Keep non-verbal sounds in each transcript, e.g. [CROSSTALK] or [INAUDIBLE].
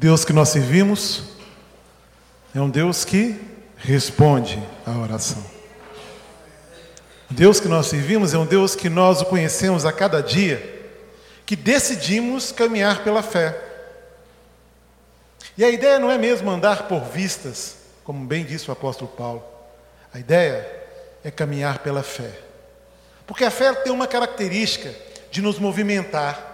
Deus que nós servimos é um Deus que responde à oração. Deus que nós servimos é um Deus que nós o conhecemos a cada dia, que decidimos caminhar pela fé. E a ideia não é mesmo andar por vistas, como bem disse o apóstolo Paulo. A ideia é caminhar pela fé. Porque a fé tem uma característica de nos movimentar.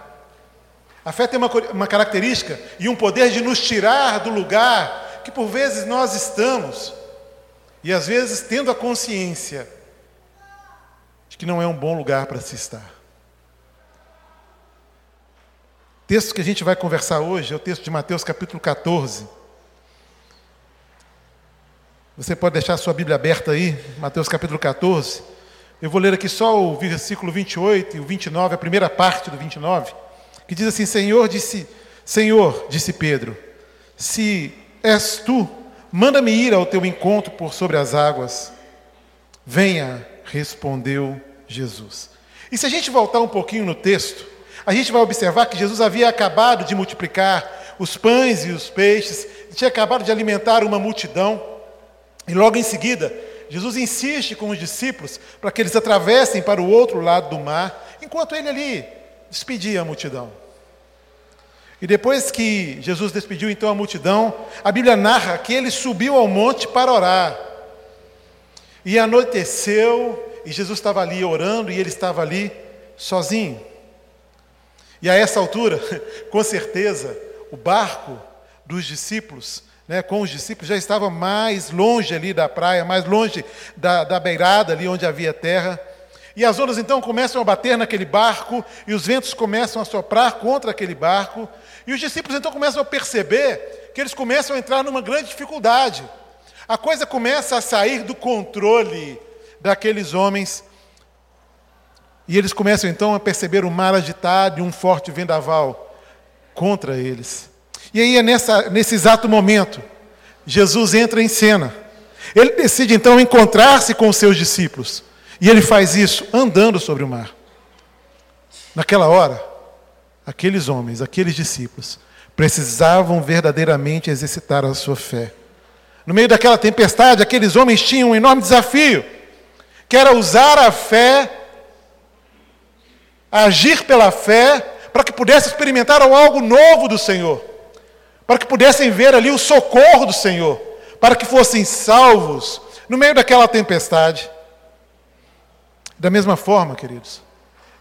A fé tem uma, uma característica e um poder de nos tirar do lugar que por vezes nós estamos, e às vezes tendo a consciência de que não é um bom lugar para se estar. O texto que a gente vai conversar hoje é o texto de Mateus capítulo 14. Você pode deixar a sua Bíblia aberta aí, Mateus capítulo 14. Eu vou ler aqui só o versículo 28 e o 29, a primeira parte do 29 que diz assim: Senhor, disse, Senhor, disse Pedro, se és tu, manda-me ir ao teu encontro por sobre as águas. Venha, respondeu Jesus. E se a gente voltar um pouquinho no texto, a gente vai observar que Jesus havia acabado de multiplicar os pães e os peixes, tinha acabado de alimentar uma multidão, e logo em seguida, Jesus insiste com os discípulos para que eles atravessem para o outro lado do mar, enquanto ele ali despedir a multidão. E depois que Jesus despediu então a multidão, a Bíblia narra que ele subiu ao monte para orar. E anoiteceu, e Jesus estava ali orando, e ele estava ali sozinho. E a essa altura, [LAUGHS] com certeza, o barco dos discípulos, né, com os discípulos, já estava mais longe ali da praia, mais longe da, da beirada ali onde havia terra. E as ondas então começam a bater naquele barco, e os ventos começam a soprar contra aquele barco, e os discípulos então começam a perceber que eles começam a entrar numa grande dificuldade. A coisa começa a sair do controle daqueles homens, e eles começam então a perceber o mar agitado e um forte vendaval contra eles. E aí é nessa, nesse exato momento, Jesus entra em cena. Ele decide então encontrar-se com os seus discípulos. E ele faz isso andando sobre o mar. Naquela hora, aqueles homens, aqueles discípulos, precisavam verdadeiramente exercitar a sua fé. No meio daquela tempestade, aqueles homens tinham um enorme desafio, que era usar a fé, agir pela fé, para que pudessem experimentar algo novo do Senhor, para que pudessem ver ali o socorro do Senhor, para que fossem salvos no meio daquela tempestade. Da mesma forma, queridos,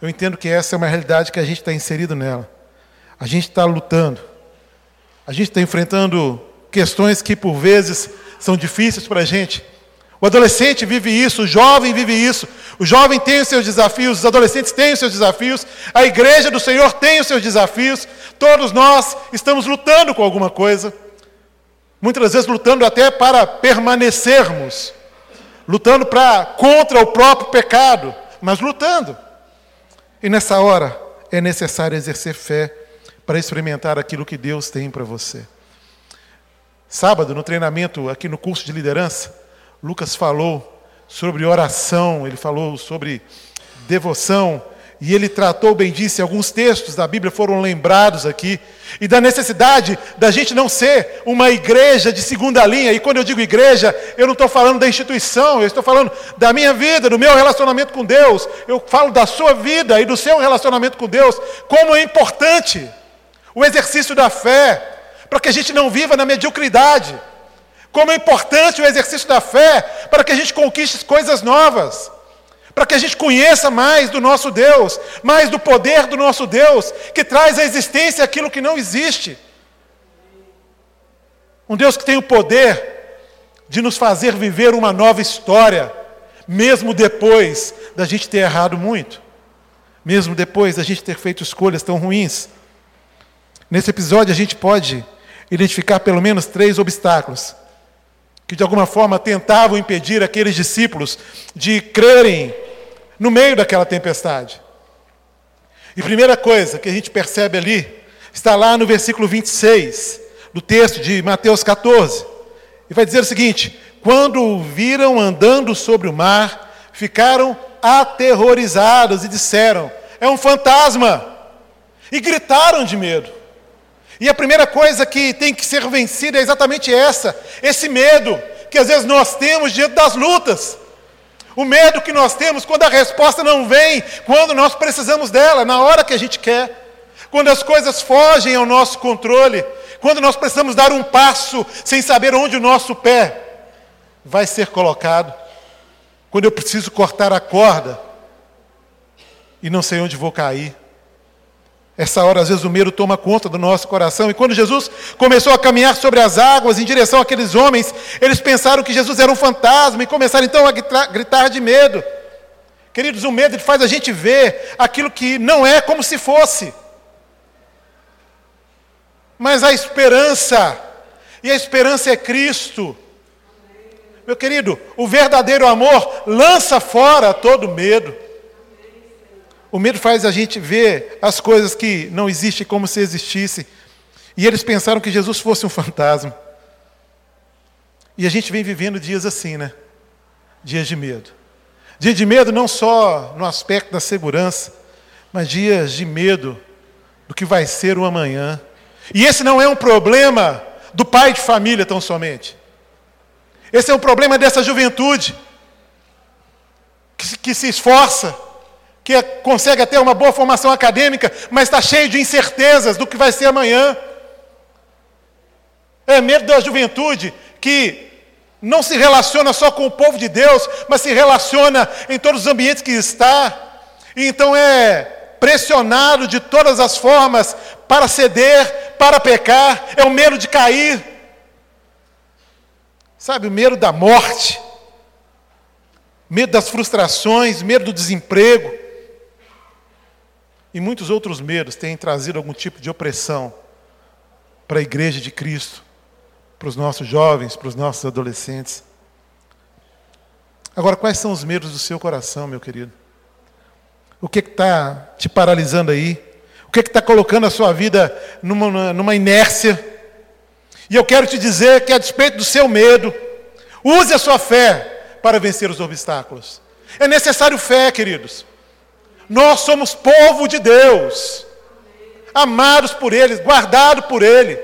eu entendo que essa é uma realidade que a gente está inserido nela. A gente está lutando. A gente está enfrentando questões que por vezes são difíceis para a gente. O adolescente vive isso, o jovem vive isso. O jovem tem os seus desafios, os adolescentes têm os seus desafios, a igreja do Senhor tem os seus desafios. Todos nós estamos lutando com alguma coisa. Muitas vezes lutando até para permanecermos lutando para contra o próprio pecado, mas lutando. E nessa hora é necessário exercer fé para experimentar aquilo que Deus tem para você. Sábado, no treinamento aqui no curso de liderança, Lucas falou sobre oração, ele falou sobre devoção, e ele tratou, bem disse, alguns textos da Bíblia foram lembrados aqui, e da necessidade da gente não ser uma igreja de segunda linha. E quando eu digo igreja, eu não estou falando da instituição, eu estou falando da minha vida, do meu relacionamento com Deus. Eu falo da sua vida e do seu relacionamento com Deus, como é importante o exercício da fé, para que a gente não viva na mediocridade. Como é importante o exercício da fé para que a gente conquiste coisas novas para que a gente conheça mais do nosso Deus, mais do poder do nosso Deus, que traz à existência aquilo que não existe. Um Deus que tem o poder de nos fazer viver uma nova história, mesmo depois da gente ter errado muito, mesmo depois da gente ter feito escolhas tão ruins. Nesse episódio, a gente pode identificar pelo menos três obstáculos que de alguma forma tentavam impedir aqueles discípulos de crerem no meio daquela tempestade. E primeira coisa que a gente percebe ali, está lá no versículo 26 do texto de Mateus 14. E vai dizer o seguinte: Quando o viram andando sobre o mar, ficaram aterrorizados e disseram: É um fantasma! E gritaram de medo. E a primeira coisa que tem que ser vencida é exatamente essa: esse medo que às vezes nós temos diante das lutas. O medo que nós temos quando a resposta não vem, quando nós precisamos dela, na hora que a gente quer. Quando as coisas fogem ao nosso controle, quando nós precisamos dar um passo sem saber onde o nosso pé vai ser colocado. Quando eu preciso cortar a corda e não sei onde vou cair. Essa hora, às vezes, o medo toma conta do nosso coração. E quando Jesus começou a caminhar sobre as águas em direção àqueles homens, eles pensaram que Jesus era um fantasma e começaram então a gritar de medo. Queridos, o medo faz a gente ver aquilo que não é como se fosse. Mas a esperança, e a esperança é Cristo. Meu querido, o verdadeiro amor lança fora todo medo. O medo faz a gente ver as coisas que não existem como se existissem. E eles pensaram que Jesus fosse um fantasma. E a gente vem vivendo dias assim, né? Dias de medo. Dia de medo não só no aspecto da segurança, mas dias de medo do que vai ser o amanhã. E esse não é um problema do pai de família tão somente. Esse é um problema dessa juventude que, que se esforça, que consegue até uma boa formação acadêmica, mas está cheio de incertezas do que vai ser amanhã. É medo da juventude que não se relaciona só com o povo de Deus, mas se relaciona em todos os ambientes que está. E então é pressionado de todas as formas para ceder, para pecar, é o medo de cair. Sabe, o medo da morte, medo das frustrações, medo do desemprego e muitos outros medos têm trazido algum tipo de opressão para a igreja de Cristo, para os nossos jovens, para os nossos adolescentes. Agora, quais são os medos do seu coração, meu querido? O que está te paralisando aí? O que está colocando a sua vida numa, numa inércia? E eu quero te dizer que, a despeito do seu medo, use a sua fé para vencer os obstáculos. É necessário fé, queridos. Nós somos povo de Deus, amados por Ele, guardados por Ele.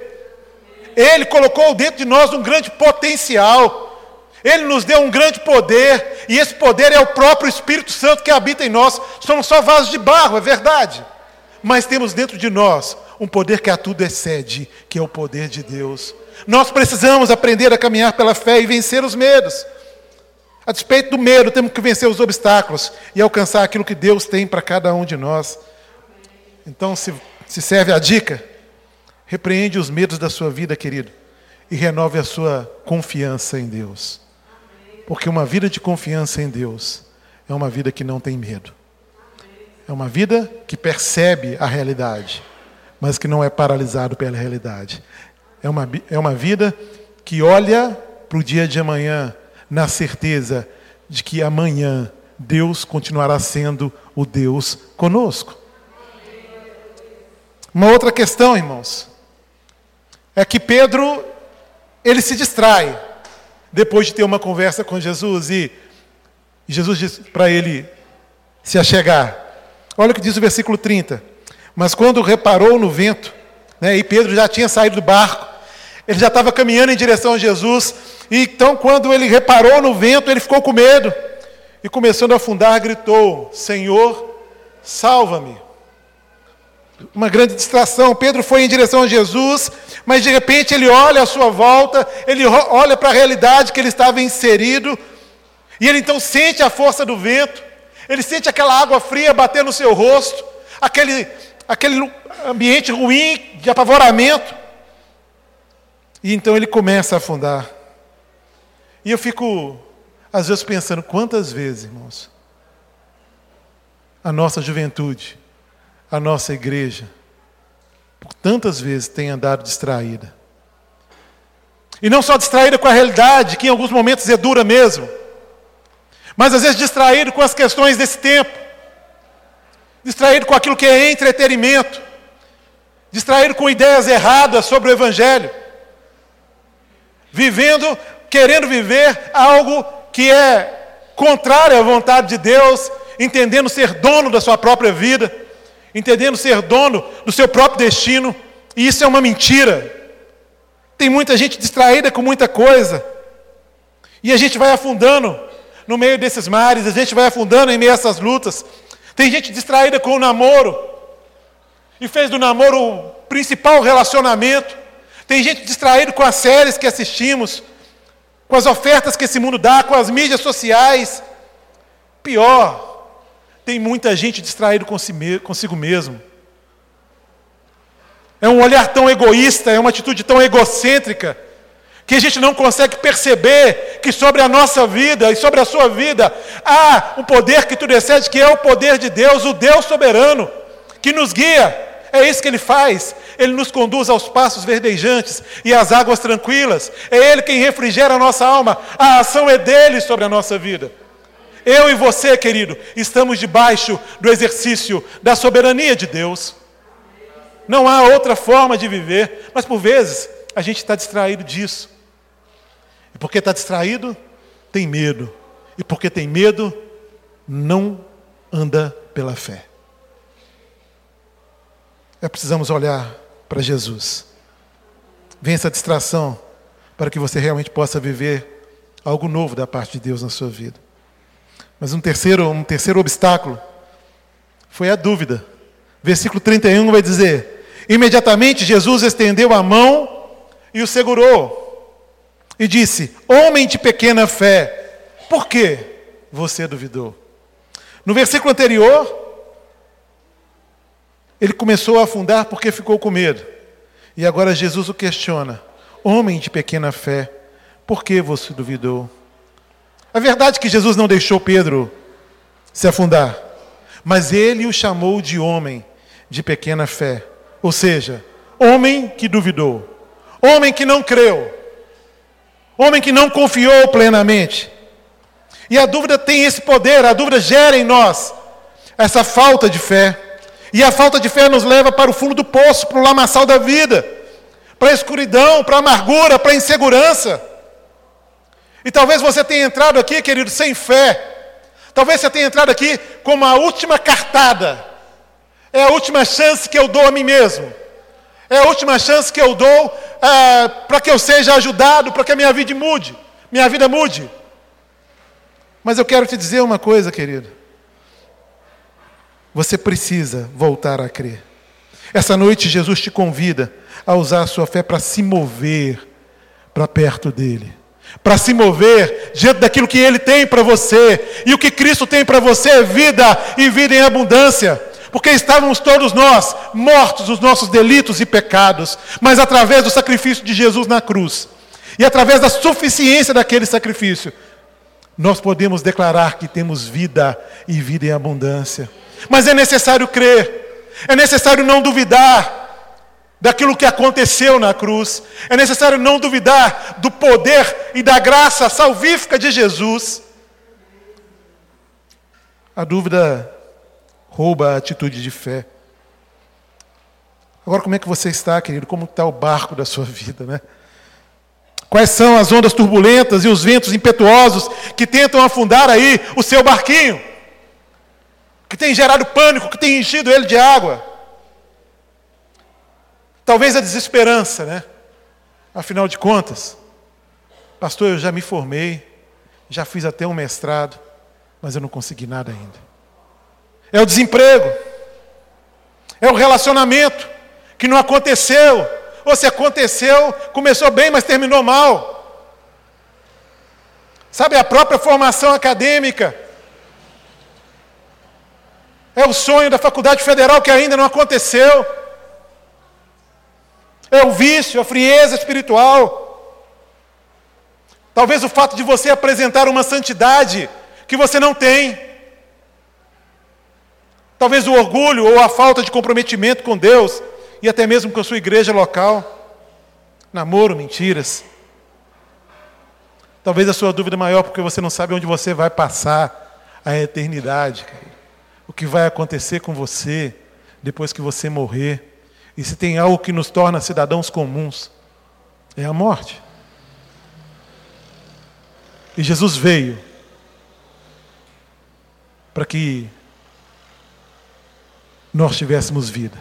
Ele colocou dentro de nós um grande potencial. Ele nos deu um grande poder, e esse poder é o próprio Espírito Santo que habita em nós. Somos só vasos de barro, é verdade. Mas temos dentro de nós um poder que a tudo excede, que é o poder de Deus. Nós precisamos aprender a caminhar pela fé e vencer os medos. A despeito do medo, temos que vencer os obstáculos e alcançar aquilo que Deus tem para cada um de nós. Então, se, se serve a dica, repreende os medos da sua vida, querido, e renove a sua confiança em Deus. Porque uma vida de confiança em Deus é uma vida que não tem medo. É uma vida que percebe a realidade, mas que não é paralisado pela realidade. É uma, é uma vida que olha para o dia de amanhã na certeza de que amanhã Deus continuará sendo o Deus conosco. Uma outra questão, irmãos, é que Pedro ele se distrai depois de ter uma conversa com Jesus e Jesus diz para ele se achegar. Olha o que diz o versículo 30. Mas quando reparou no vento, né, e Pedro já tinha saído do barco, ele já estava caminhando em direção a Jesus, e então, quando ele reparou no vento, ele ficou com medo. E começando a afundar, gritou: Senhor, salva-me. Uma grande distração. Pedro foi em direção a Jesus, mas de repente ele olha à sua volta, ele olha para a realidade que ele estava inserido, e ele então sente a força do vento, ele sente aquela água fria bater no seu rosto, aquele, aquele ambiente ruim de apavoramento. E então ele começa a afundar. E eu fico, às vezes, pensando quantas vezes, irmãos, a nossa juventude, a nossa igreja, por tantas vezes tem andado distraída. E não só distraída com a realidade, que em alguns momentos é dura mesmo, mas às vezes distraído com as questões desse tempo, distraído com aquilo que é entretenimento, distraído com ideias erradas sobre o Evangelho, vivendo querendo viver algo que é contrário à vontade de Deus, entendendo ser dono da sua própria vida, entendendo ser dono do seu próprio destino, E isso é uma mentira. Tem muita gente distraída com muita coisa. E a gente vai afundando no meio desses mares, a gente vai afundando em meio a essas lutas. Tem gente distraída com o namoro e fez do namoro o principal relacionamento. Tem gente distraída com as séries que assistimos, com as ofertas que esse mundo dá, com as mídias sociais. Pior, tem muita gente distraída consigo mesmo. É um olhar tão egoísta, é uma atitude tão egocêntrica, que a gente não consegue perceber que sobre a nossa vida e sobre a sua vida há um poder que tudo excede, que é o poder de Deus, o Deus soberano, que nos guia. É isso que Ele faz. Ele nos conduz aos passos verdejantes e às águas tranquilas. É Ele quem refrigera a nossa alma. A ação é dele sobre a nossa vida. Eu e você, querido, estamos debaixo do exercício da soberania de Deus. Não há outra forma de viver, mas por vezes a gente está distraído disso. E porque está distraído, tem medo. E porque tem medo, não anda pela fé. É precisamos olhar para Jesus. Vença a distração para que você realmente possa viver algo novo da parte de Deus na sua vida. Mas um terceiro, um terceiro obstáculo foi a dúvida. Versículo 31 vai dizer: Imediatamente Jesus estendeu a mão e o segurou e disse: Homem de pequena fé, por que você duvidou? No versículo anterior, ele começou a afundar porque ficou com medo. E agora Jesus o questiona: Homem de pequena fé, por que você duvidou? A verdade é que Jesus não deixou Pedro se afundar, mas ele o chamou de homem de pequena fé. Ou seja, homem que duvidou, homem que não creu, homem que não confiou plenamente. E a dúvida tem esse poder, a dúvida gera em nós essa falta de fé. E a falta de fé nos leva para o fundo do poço, para o lamaçal da vida, para a escuridão, para a amargura, para a insegurança. E talvez você tenha entrado aqui, querido, sem fé. Talvez você tenha entrado aqui como a última cartada. É a última chance que eu dou a mim mesmo. É a última chance que eu dou é, para que eu seja ajudado, para que a minha vida mude. Minha vida mude. Mas eu quero te dizer uma coisa, querido. Você precisa voltar a crer. Essa noite, Jesus te convida a usar a sua fé para se mover para perto dele, para se mover diante daquilo que ele tem para você. E o que Cristo tem para você é vida e vida em abundância. Porque estávamos todos nós mortos dos nossos delitos e pecados, mas através do sacrifício de Jesus na cruz, e através da suficiência daquele sacrifício, nós podemos declarar que temos vida e vida em abundância. Mas é necessário crer, é necessário não duvidar daquilo que aconteceu na cruz, é necessário não duvidar do poder e da graça salvífica de Jesus. A dúvida rouba a atitude de fé. Agora, como é que você está, querido? Como está o barco da sua vida, né? Quais são as ondas turbulentas e os ventos impetuosos que tentam afundar aí o seu barquinho? Que tem gerado pânico, que tem enchido ele de água. Talvez a desesperança, né? Afinal de contas, pastor, eu já me formei, já fiz até um mestrado, mas eu não consegui nada ainda. É o desemprego, é o relacionamento que não aconteceu, ou se aconteceu, começou bem, mas terminou mal. Sabe, a própria formação acadêmica é o sonho da faculdade federal que ainda não aconteceu. É o vício, a frieza espiritual. Talvez o fato de você apresentar uma santidade que você não tem. Talvez o orgulho ou a falta de comprometimento com Deus e até mesmo com a sua igreja local. Namoro, mentiras. Talvez a sua dúvida maior porque você não sabe onde você vai passar a eternidade o que vai acontecer com você depois que você morrer. E se tem algo que nos torna cidadãos comuns, é a morte. E Jesus veio para que nós tivéssemos vida.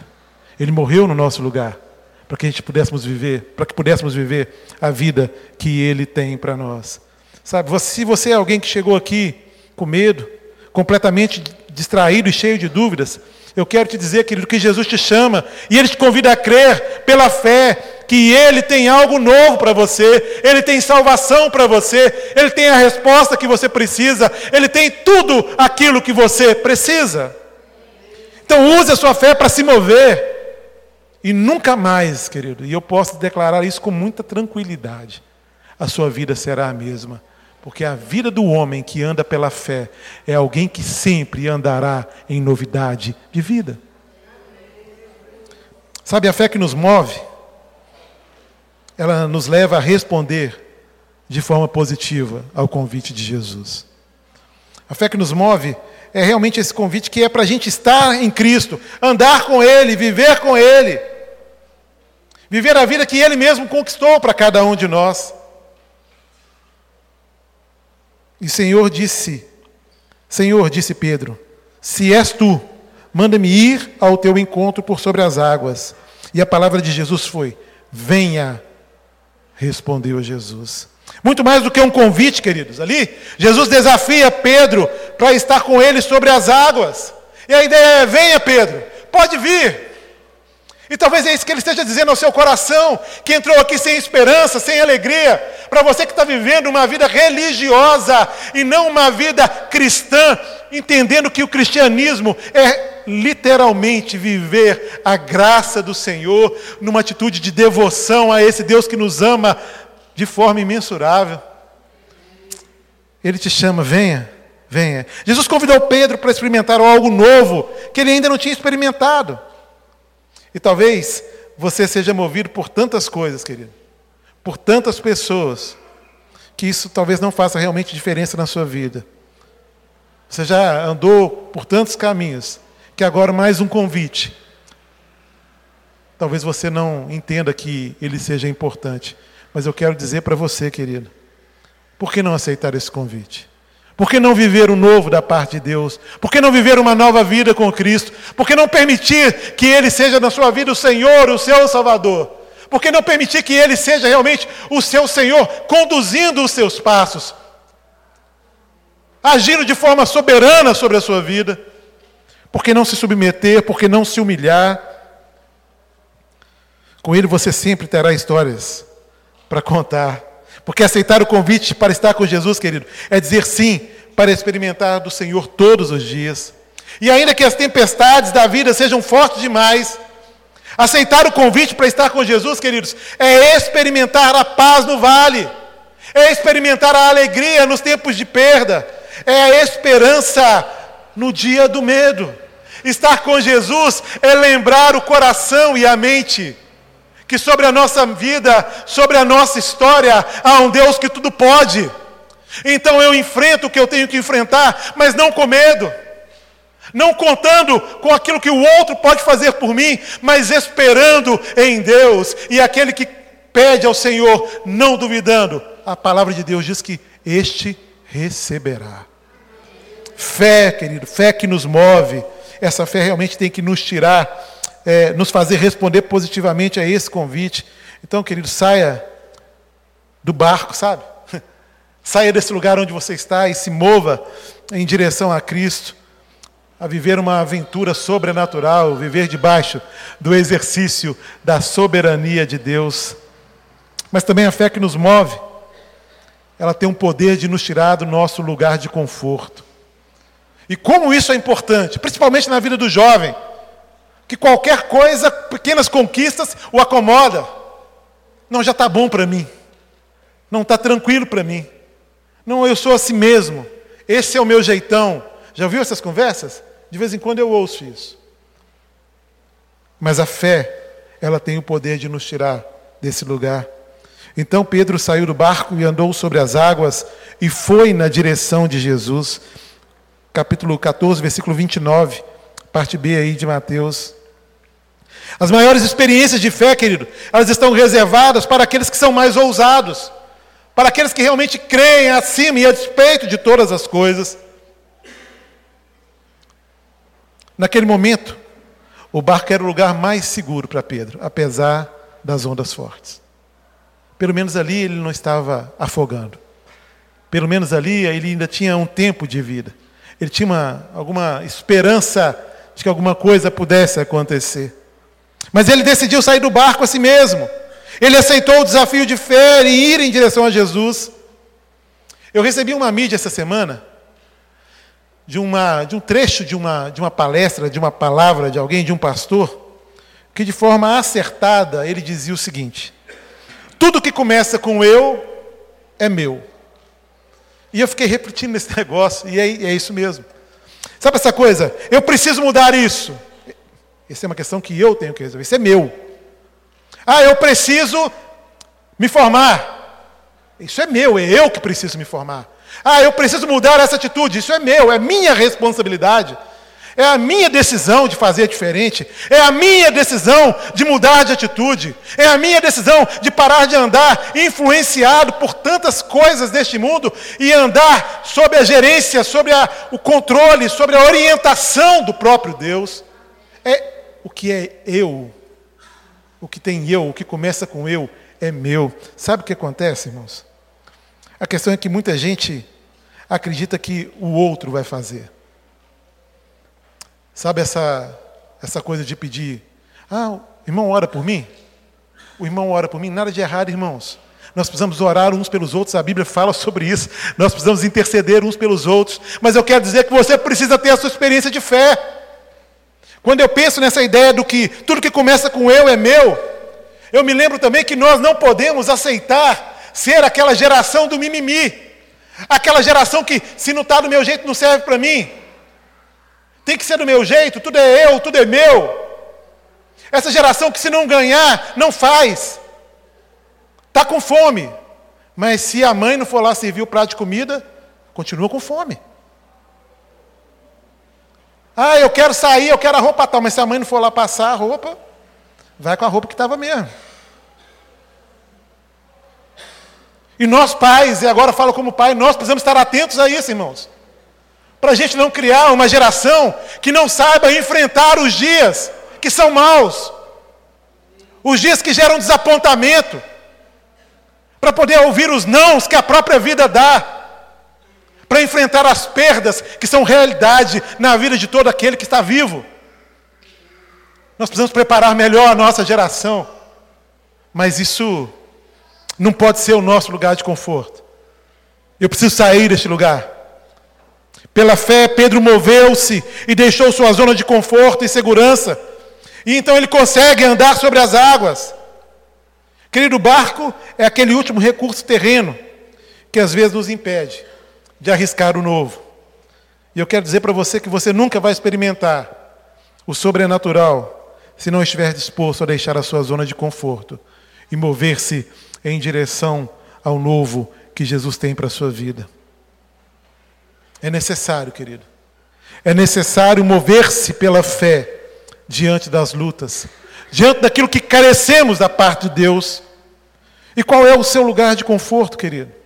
Ele morreu no nosso lugar, para que a gente pudéssemos viver, para que pudéssemos viver a vida que Ele tem para nós. Sabe, se você é alguém que chegou aqui com medo, completamente distraído e cheio de dúvidas, eu quero te dizer, querido, que Jesus te chama e Ele te convida a crer pela fé que Ele tem algo novo para você, Ele tem salvação para você, Ele tem a resposta que você precisa, Ele tem tudo aquilo que você precisa. Então use a sua fé para se mover. E nunca mais, querido, e eu posso declarar isso com muita tranquilidade, a sua vida será a mesma. Porque a vida do homem que anda pela fé é alguém que sempre andará em novidade de vida. Sabe, a fé que nos move, ela nos leva a responder de forma positiva ao convite de Jesus. A fé que nos move é realmente esse convite que é para a gente estar em Cristo, andar com Ele, viver com Ele, viver a vida que Ele mesmo conquistou para cada um de nós. E Senhor disse, Senhor, disse Pedro, se és tu, manda-me ir ao teu encontro por sobre as águas. E a palavra de Jesus foi: Venha, respondeu Jesus. Muito mais do que um convite, queridos. Ali, Jesus desafia Pedro para estar com ele sobre as águas. E a ideia é: venha, Pedro, pode vir. E talvez é isso que ele esteja dizendo ao seu coração, que entrou aqui sem esperança, sem alegria, para você que está vivendo uma vida religiosa e não uma vida cristã, entendendo que o cristianismo é literalmente viver a graça do Senhor numa atitude de devoção a esse Deus que nos ama de forma imensurável. Ele te chama, venha, venha. Jesus convidou Pedro para experimentar algo novo que ele ainda não tinha experimentado. E talvez você seja movido por tantas coisas, querido, por tantas pessoas, que isso talvez não faça realmente diferença na sua vida. Você já andou por tantos caminhos, que agora mais um convite. Talvez você não entenda que ele seja importante, mas eu quero dizer para você, querido, por que não aceitar esse convite? Por que não viver o novo da parte de Deus? Por que não viver uma nova vida com Cristo? Por que não permitir que Ele seja na sua vida o Senhor, o seu Salvador? Por que não permitir que Ele seja realmente o seu Senhor, conduzindo os seus passos? Agindo de forma soberana sobre a sua vida? Por que não se submeter? Por que não se humilhar? Com Ele você sempre terá histórias para contar porque aceitar o convite para estar com Jesus, querido, é dizer sim para experimentar do Senhor todos os dias. E ainda que as tempestades da vida sejam fortes demais, aceitar o convite para estar com Jesus, queridos, é experimentar a paz no vale, é experimentar a alegria nos tempos de perda, é a esperança no dia do medo. Estar com Jesus é lembrar o coração e a mente que sobre a nossa vida, sobre a nossa história, há um Deus que tudo pode. Então eu enfrento o que eu tenho que enfrentar, mas não com medo, não contando com aquilo que o outro pode fazer por mim, mas esperando em Deus. E aquele que pede ao Senhor, não duvidando, a palavra de Deus diz que este receberá. Fé, querido, fé que nos move, essa fé realmente tem que nos tirar é, nos fazer responder positivamente a esse convite. Então, querido, saia do barco, sabe? [LAUGHS] Saia desse lugar onde você está e se mova em direção a Cristo, a viver uma aventura sobrenatural, viver debaixo do exercício da soberania de Deus. Mas também a fé que nos move, ela tem um poder de nos tirar do nosso lugar de conforto. E como isso é importante, principalmente na vida do jovem que qualquer coisa, pequenas conquistas, o acomoda. Não, já está bom para mim. Não está tranquilo para mim. Não, eu sou assim mesmo. Esse é o meu jeitão. Já viu essas conversas? De vez em quando eu ouço isso. Mas a fé, ela tem o poder de nos tirar desse lugar. Então Pedro saiu do barco e andou sobre as águas e foi na direção de Jesus. Capítulo 14, versículo 29, parte B aí de Mateus. As maiores experiências de fé, querido, elas estão reservadas para aqueles que são mais ousados, para aqueles que realmente creem acima e a despeito de todas as coisas. Naquele momento, o barco era o lugar mais seguro para Pedro, apesar das ondas fortes. Pelo menos ali ele não estava afogando. Pelo menos ali ele ainda tinha um tempo de vida. Ele tinha uma, alguma esperança de que alguma coisa pudesse acontecer. Mas ele decidiu sair do barco a si mesmo. Ele aceitou o desafio de fé e ir em direção a Jesus. Eu recebi uma mídia essa semana de, uma, de um trecho de uma, de uma palestra, de uma palavra de alguém, de um pastor, que de forma acertada ele dizia o seguinte: tudo que começa com eu é meu. E eu fiquei repetindo esse [LAUGHS] negócio, e é, é isso mesmo. Sabe essa coisa? Eu preciso mudar isso. Essa é uma questão que eu tenho que resolver, isso é meu. Ah, eu preciso me formar. Isso é meu, é eu que preciso me formar. Ah, eu preciso mudar essa atitude. Isso é meu, é minha responsabilidade. É a minha decisão de fazer diferente. É a minha decisão de mudar de atitude. É a minha decisão de parar de andar influenciado por tantas coisas deste mundo e andar sob a gerência, sobre a, o controle, sobre a orientação do próprio Deus. É o que é eu. O que tem eu, o que começa com eu, é meu. Sabe o que acontece, irmãos? A questão é que muita gente acredita que o outro vai fazer. Sabe essa, essa coisa de pedir, ah, irmão ora por mim? O irmão ora por mim? Nada de errado, irmãos. Nós precisamos orar uns pelos outros, a Bíblia fala sobre isso. Nós precisamos interceder uns pelos outros. Mas eu quero dizer que você precisa ter a sua experiência de fé. Quando eu penso nessa ideia do que tudo que começa com eu é meu, eu me lembro também que nós não podemos aceitar ser aquela geração do mimimi. Aquela geração que, se não está do meu jeito, não serve para mim. Tem que ser do meu jeito, tudo é eu, tudo é meu. Essa geração que, se não ganhar, não faz. Está com fome. Mas se a mãe não for lá servir o prato de comida, continua com fome. Ah, eu quero sair, eu quero a roupa tal, mas se a mãe não for lá passar a roupa, vai com a roupa que estava mesmo. E nós, pais, e agora falo como pai, nós precisamos estar atentos a isso, irmãos. Para a gente não criar uma geração que não saiba enfrentar os dias que são maus, os dias que geram desapontamento, para poder ouvir os nãos que a própria vida dá, para enfrentar as perdas que são realidade na vida de todo aquele que está vivo. Nós precisamos preparar melhor a nossa geração, mas isso não pode ser o nosso lugar de conforto. Eu preciso sair deste lugar. Pela fé, Pedro moveu-se e deixou sua zona de conforto e segurança. E então ele consegue andar sobre as águas. Querido, o barco é aquele último recurso terreno que às vezes nos impede de arriscar o novo. E eu quero dizer para você que você nunca vai experimentar o sobrenatural se não estiver disposto a deixar a sua zona de conforto e mover-se em direção ao novo que Jesus tem para a sua vida. É necessário, querido. É necessário mover-se pela fé diante das lutas, diante daquilo que carecemos da parte de Deus. E qual é o seu lugar de conforto, querido?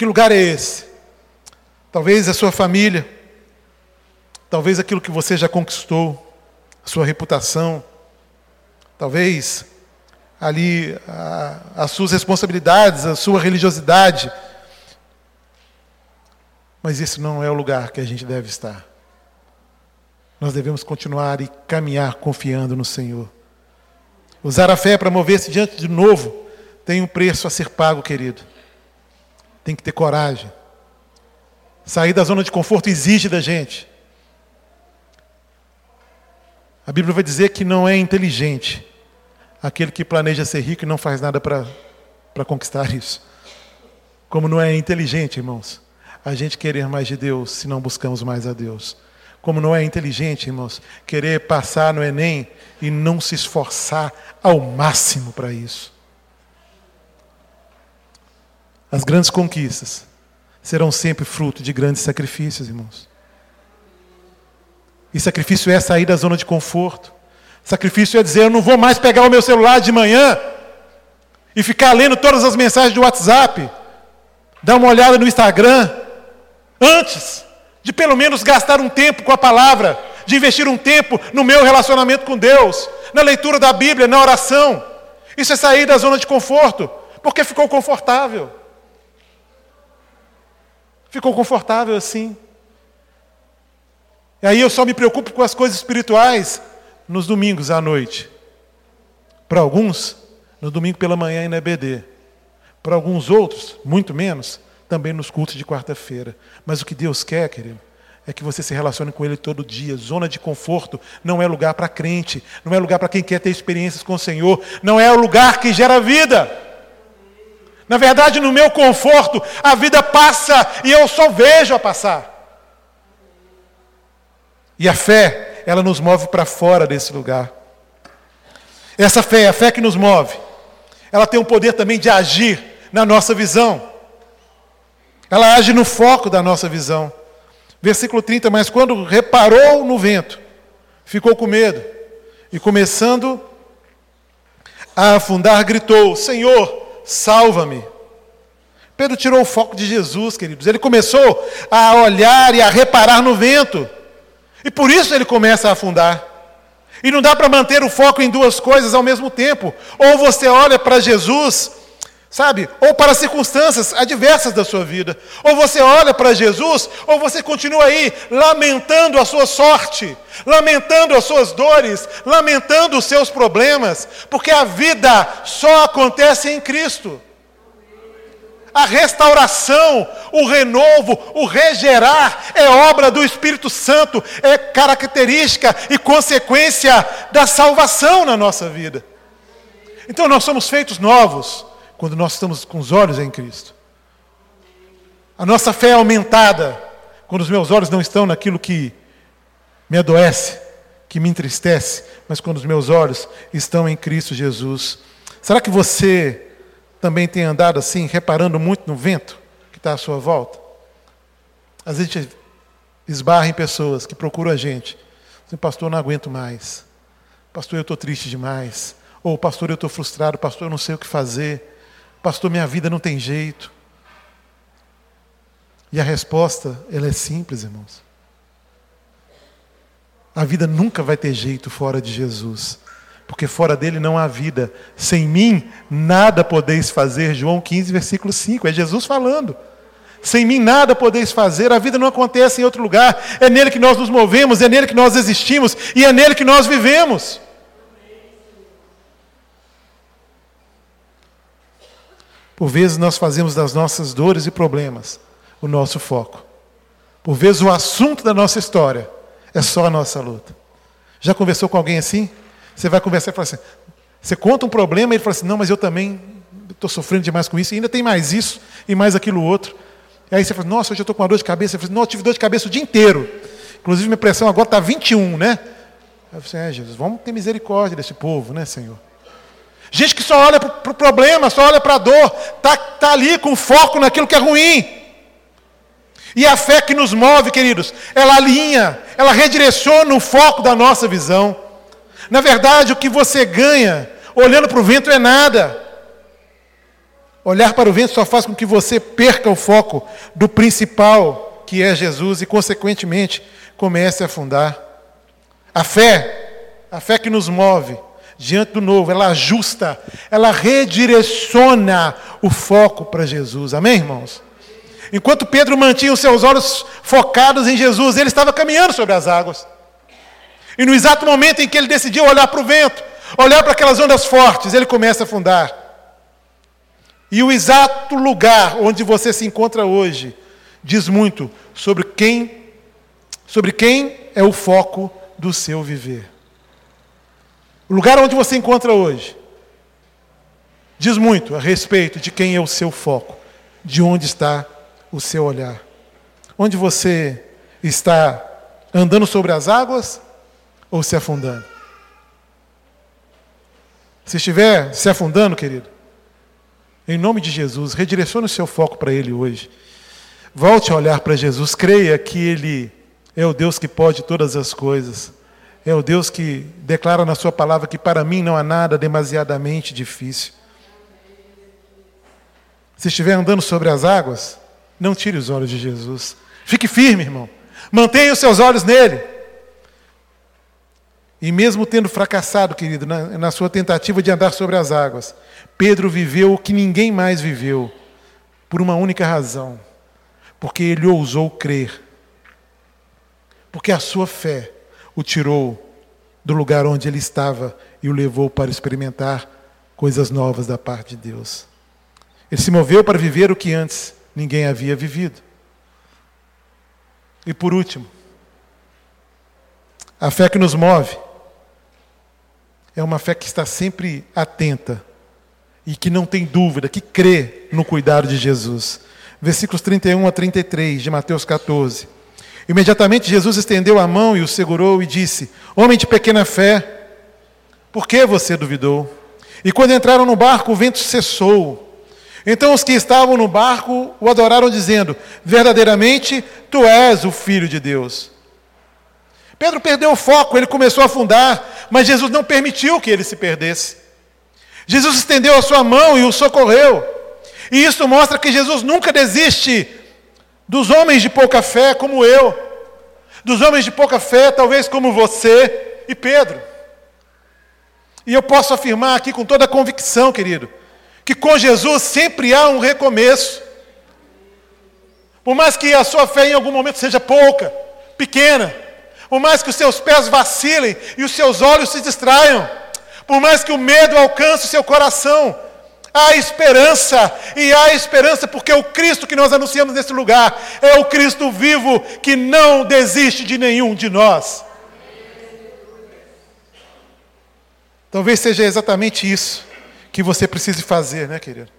Que lugar é esse? Talvez a sua família, talvez aquilo que você já conquistou, a sua reputação, talvez ali a, as suas responsabilidades, a sua religiosidade. Mas esse não é o lugar que a gente deve estar. Nós devemos continuar e caminhar confiando no Senhor. Usar a fé para mover-se diante de novo tem um preço a ser pago, querido. Tem que ter coragem. Sair da zona de conforto exige da gente. A Bíblia vai dizer que não é inteligente aquele que planeja ser rico e não faz nada para conquistar [LAUGHS] isso. Como não é inteligente, irmãos, a gente querer mais de Deus se não buscamos mais a Deus. Como não é inteligente, irmãos, querer passar no Enem e não se esforçar ao máximo para isso. As grandes conquistas serão sempre fruto de grandes sacrifícios, irmãos. E sacrifício é sair da zona de conforto. Sacrifício é dizer: eu não vou mais pegar o meu celular de manhã e ficar lendo todas as mensagens do WhatsApp, dar uma olhada no Instagram, antes de pelo menos gastar um tempo com a palavra, de investir um tempo no meu relacionamento com Deus, na leitura da Bíblia, na oração. Isso é sair da zona de conforto, porque ficou confortável. Ficou confortável assim. E aí eu só me preocupo com as coisas espirituais nos domingos à noite. Para alguns, no domingo pela manhã e na EBD. Para alguns outros, muito menos, também nos cultos de quarta-feira. Mas o que Deus quer, querido, é que você se relacione com Ele todo dia. Zona de conforto não é lugar para crente, não é lugar para quem quer ter experiências com o Senhor, não é o lugar que gera vida. Na verdade, no meu conforto, a vida passa e eu só vejo a passar. E a fé, ela nos move para fora desse lugar. Essa fé, a fé que nos move, ela tem o poder também de agir na nossa visão. Ela age no foco da nossa visão. Versículo 30, mas quando reparou no vento, ficou com medo, e começando a afundar, gritou: Senhor, salva-me. Pedro tirou o foco de Jesus, queridos. Ele começou a olhar e a reparar no vento. E por isso ele começa a afundar. E não dá para manter o foco em duas coisas ao mesmo tempo. Ou você olha para Jesus, sabe? Ou para as circunstâncias adversas da sua vida. Ou você olha para Jesus, ou você continua aí lamentando a sua sorte, lamentando as suas dores, lamentando os seus problemas, porque a vida só acontece em Cristo a restauração, o renovo, o regerar é obra do Espírito Santo, é característica e consequência da salvação na nossa vida. Então nós somos feitos novos quando nós estamos com os olhos em Cristo. A nossa fé é aumentada quando os meus olhos não estão naquilo que me adoece, que me entristece, mas quando os meus olhos estão em Cristo Jesus. Será que você também tem andado assim, reparando muito no vento que está à sua volta? Às vezes a gente esbarra em pessoas que procuram a gente. Dizem, pastor, não aguento mais. Pastor, eu estou triste demais. Ou, pastor, eu estou frustrado. Pastor, eu não sei o que fazer. Pastor, minha vida não tem jeito. E a resposta, ela é simples, irmãos. A vida nunca vai ter jeito fora de Jesus porque fora dele não há vida. Sem mim nada podeis fazer. João 15, versículo 5. É Jesus falando. Sem mim nada podeis fazer, a vida não acontece em outro lugar. É nele que nós nos movemos, é nele que nós existimos e é nele que nós vivemos. Por vezes nós fazemos das nossas dores e problemas o nosso foco. Por vezes o assunto da nossa história é só a nossa luta. Já conversou com alguém assim? Você vai conversar e fala assim, você conta um problema e ele fala assim, não, mas eu também estou sofrendo demais com isso, e ainda tem mais isso e mais aquilo outro. E aí você fala, nossa, hoje eu estou com uma dor de cabeça. Você fala, não, eu tive dor de cabeça o dia inteiro. Inclusive, minha pressão agora está 21, né? Eu falei, é, Jesus, vamos ter misericórdia desse povo, né, Senhor? Gente que só olha para o pro problema, só olha para a dor, está tá ali com foco naquilo que é ruim. E a fé que nos move, queridos, ela alinha, ela redireciona o foco da nossa visão. Na verdade, o que você ganha olhando para o vento é nada. Olhar para o vento só faz com que você perca o foco do principal, que é Jesus, e, consequentemente, comece a afundar. A fé, a fé que nos move diante do novo, ela ajusta, ela redireciona o foco para Jesus. Amém, irmãos? Enquanto Pedro mantinha os seus olhos focados em Jesus, ele estava caminhando sobre as águas. E no exato momento em que ele decidiu olhar para o vento, olhar para aquelas ondas fortes, ele começa a afundar. E o exato lugar onde você se encontra hoje diz muito sobre quem sobre quem é o foco do seu viver. O lugar onde você encontra hoje diz muito a respeito de quem é o seu foco, de onde está o seu olhar. Onde você está andando sobre as águas ou se afundando? Se estiver se afundando, querido, em nome de Jesus, redirecione o seu foco para Ele hoje. Volte a olhar para Jesus, creia que Ele é o Deus que pode todas as coisas. É o Deus que declara na Sua palavra que para mim não há nada demasiadamente difícil. Se estiver andando sobre as águas, não tire os olhos de Jesus. Fique firme, irmão. Mantenha os seus olhos nele. E mesmo tendo fracassado, querido, na, na sua tentativa de andar sobre as águas, Pedro viveu o que ninguém mais viveu, por uma única razão: porque ele ousou crer. Porque a sua fé o tirou do lugar onde ele estava e o levou para experimentar coisas novas da parte de Deus. Ele se moveu para viver o que antes ninguém havia vivido. E por último, a fé que nos move é uma fé que está sempre atenta e que não tem dúvida, que crê no cuidado de Jesus. Versículos 31 a 33 de Mateus 14. Imediatamente Jesus estendeu a mão e o segurou e disse: Homem de pequena fé, por que você duvidou? E quando entraram no barco, o vento cessou. Então os que estavam no barco o adoraram, dizendo: Verdadeiramente tu és o filho de Deus. Pedro perdeu o foco, ele começou a afundar, mas Jesus não permitiu que ele se perdesse. Jesus estendeu a sua mão e o socorreu. E isso mostra que Jesus nunca desiste dos homens de pouca fé, como eu, dos homens de pouca fé, talvez como você e Pedro. E eu posso afirmar aqui com toda a convicção, querido, que com Jesus sempre há um recomeço. Por mais que a sua fé em algum momento seja pouca, pequena, por mais que os seus pés vacilem e os seus olhos se distraiam, por mais que o medo alcance o seu coração, há esperança, e há esperança porque o Cristo que nós anunciamos nesse lugar é o Cristo vivo que não desiste de nenhum de nós. Talvez seja exatamente isso que você precise fazer, né, querido?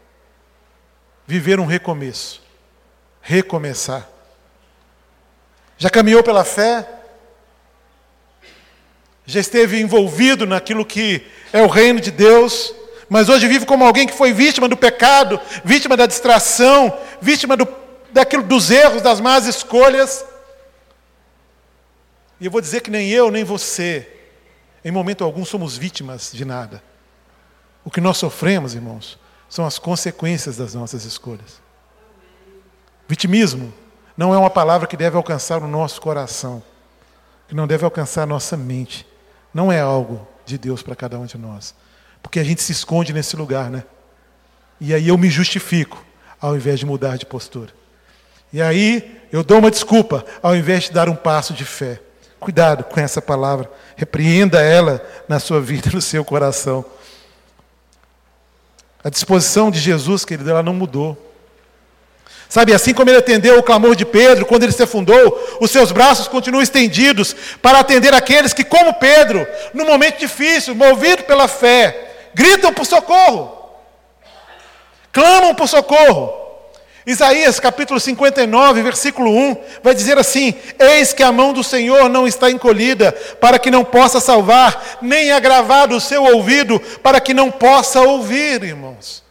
Viver um recomeço. Recomeçar. Já caminhou pela fé? Já esteve envolvido naquilo que é o reino de Deus? Mas hoje vive como alguém que foi vítima do pecado, vítima da distração, vítima do, daquilo, dos erros, das más escolhas. E eu vou dizer que nem eu, nem você, em momento algum, somos vítimas de nada. O que nós sofremos, irmãos, são as consequências das nossas escolhas. Vitimismo não é uma palavra que deve alcançar o nosso coração, que não deve alcançar a nossa mente. Não é algo de Deus para cada um de nós. Porque a gente se esconde nesse lugar, né? E aí eu me justifico, ao invés de mudar de postura. E aí eu dou uma desculpa, ao invés de dar um passo de fé. Cuidado com essa palavra. Repreenda ela na sua vida, no seu coração. A disposição de Jesus, querido, ela não mudou. Sabe, assim como ele atendeu o clamor de Pedro, quando ele se afundou, os seus braços continuam estendidos para atender aqueles que, como Pedro, no momento difícil, movido pela fé, gritam por socorro, clamam por socorro. Isaías capítulo 59, versículo 1, vai dizer assim: Eis que a mão do Senhor não está encolhida, para que não possa salvar, nem agravado o seu ouvido, para que não possa ouvir, irmãos.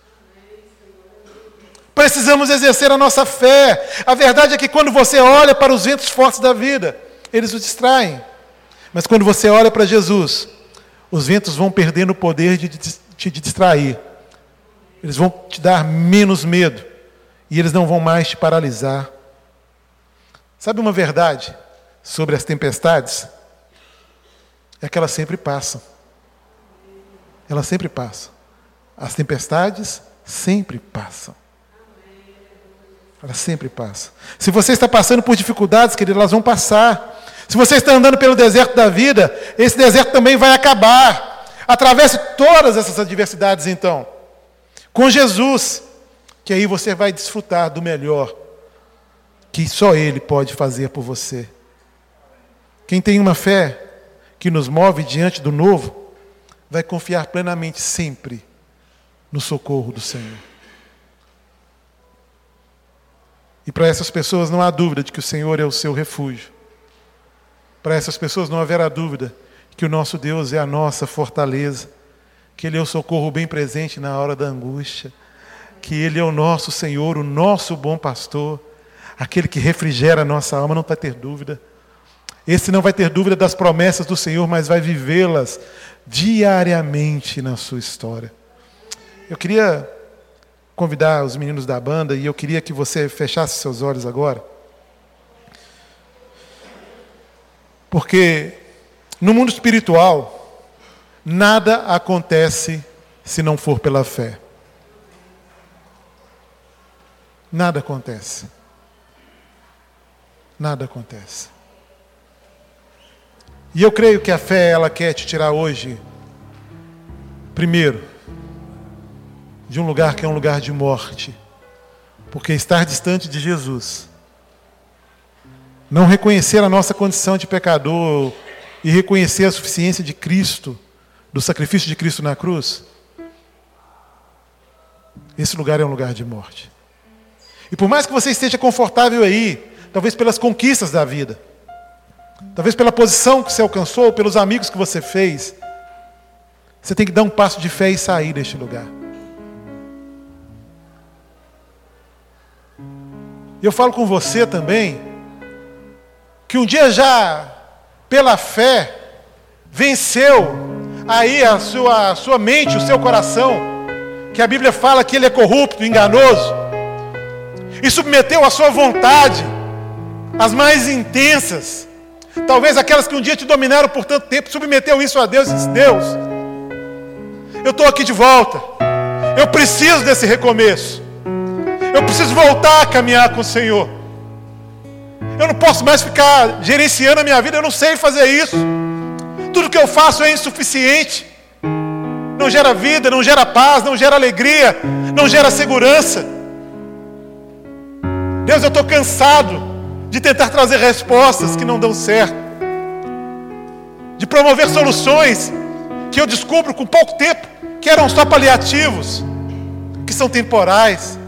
Precisamos exercer a nossa fé. A verdade é que quando você olha para os ventos fortes da vida, eles o distraem. Mas quando você olha para Jesus, os ventos vão perdendo o poder de te distrair. Eles vão te dar menos medo e eles não vão mais te paralisar. Sabe uma verdade sobre as tempestades? É que elas sempre passam. Elas sempre passam. As tempestades sempre passam. Elas sempre passam. Se você está passando por dificuldades, querido, elas vão passar. Se você está andando pelo deserto da vida, esse deserto também vai acabar. Atravesse todas essas adversidades, então. Com Jesus que aí você vai desfrutar do melhor que só Ele pode fazer por você. Quem tem uma fé que nos move diante do novo, vai confiar plenamente sempre no socorro do Senhor. E para essas pessoas não há dúvida de que o Senhor é o seu refúgio. Para essas pessoas não haverá dúvida que o nosso Deus é a nossa fortaleza, que Ele é o socorro bem presente na hora da angústia que Ele é o nosso Senhor, o nosso bom pastor, aquele que refrigera a nossa alma, não vai ter dúvida. Esse não vai ter dúvida das promessas do Senhor, mas vai vivê-las diariamente na sua história. Eu queria convidar os meninos da banda e eu queria que você fechasse seus olhos agora. Porque No mundo espiritual, nada acontece se não for pela fé. Nada acontece. Nada acontece. E eu creio que a fé, ela quer te tirar hoje, primeiro, de um lugar que é um lugar de morte. Porque estar distante de Jesus, não reconhecer a nossa condição de pecador e reconhecer a suficiência de Cristo, do sacrifício de Cristo na cruz, esse lugar é um lugar de morte. E por mais que você esteja confortável aí, talvez pelas conquistas da vida, talvez pela posição que você alcançou, pelos amigos que você fez, você tem que dar um passo de fé e sair deste lugar. Eu falo com você também, que um dia já, pela fé, venceu aí a sua, a sua mente, o seu coração, que a Bíblia fala que ele é corrupto, enganoso, e submeteu a sua vontade, as mais intensas, talvez aquelas que um dia te dominaram por tanto tempo, submeteu isso a Deus e disse: Deus, eu estou aqui de volta, eu preciso desse recomeço, eu preciso voltar a caminhar com o Senhor. Eu não posso mais ficar gerenciando a minha vida, eu não sei fazer isso. Tudo que eu faço é insuficiente. Não gera vida, não gera paz, não gera alegria, não gera segurança. Deus, eu estou cansado de tentar trazer respostas que não dão certo, de promover soluções que eu descubro com pouco tempo que eram só paliativos, que são temporais.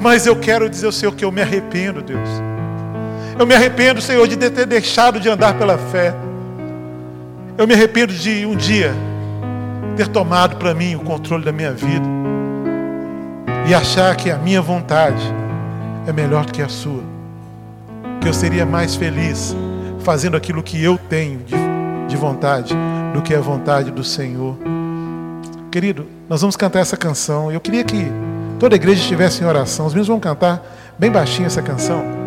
Mas eu quero dizer ao Senhor que eu me arrependo, Deus. Eu me arrependo, Senhor, de ter deixado de andar pela fé. Eu me arrependo de um dia ter tomado para mim o controle da minha vida e achar que a minha vontade é melhor do que a sua. Que eu seria mais feliz fazendo aquilo que eu tenho de, de vontade do que a vontade do Senhor. Querido, nós vamos cantar essa canção. Eu queria que toda a igreja estivesse em oração. Os meninos vão cantar bem baixinho essa canção.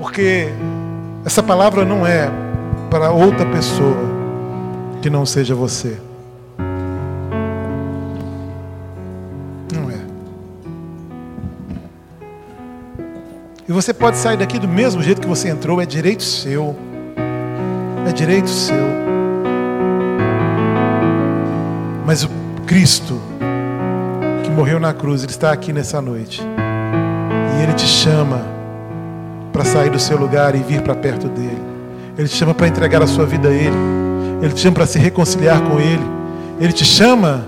Porque essa palavra não é para outra pessoa que não seja você. E você pode sair daqui do mesmo jeito que você entrou, é direito seu. É direito seu. Mas o Cristo que morreu na cruz, ele está aqui nessa noite. E ele te chama para sair do seu lugar e vir para perto dele. Ele te chama para entregar a sua vida a ele. Ele te chama para se reconciliar com ele. Ele te chama,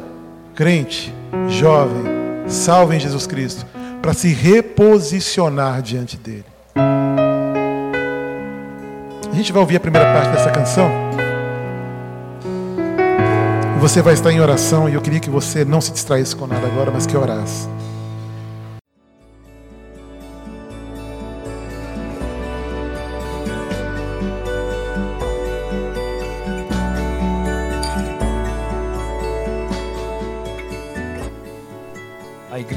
crente, jovem, salve em Jesus Cristo para se reposicionar diante dele. A gente vai ouvir a primeira parte dessa canção. Você vai estar em oração e eu queria que você não se distraísse com nada agora, mas que orasse.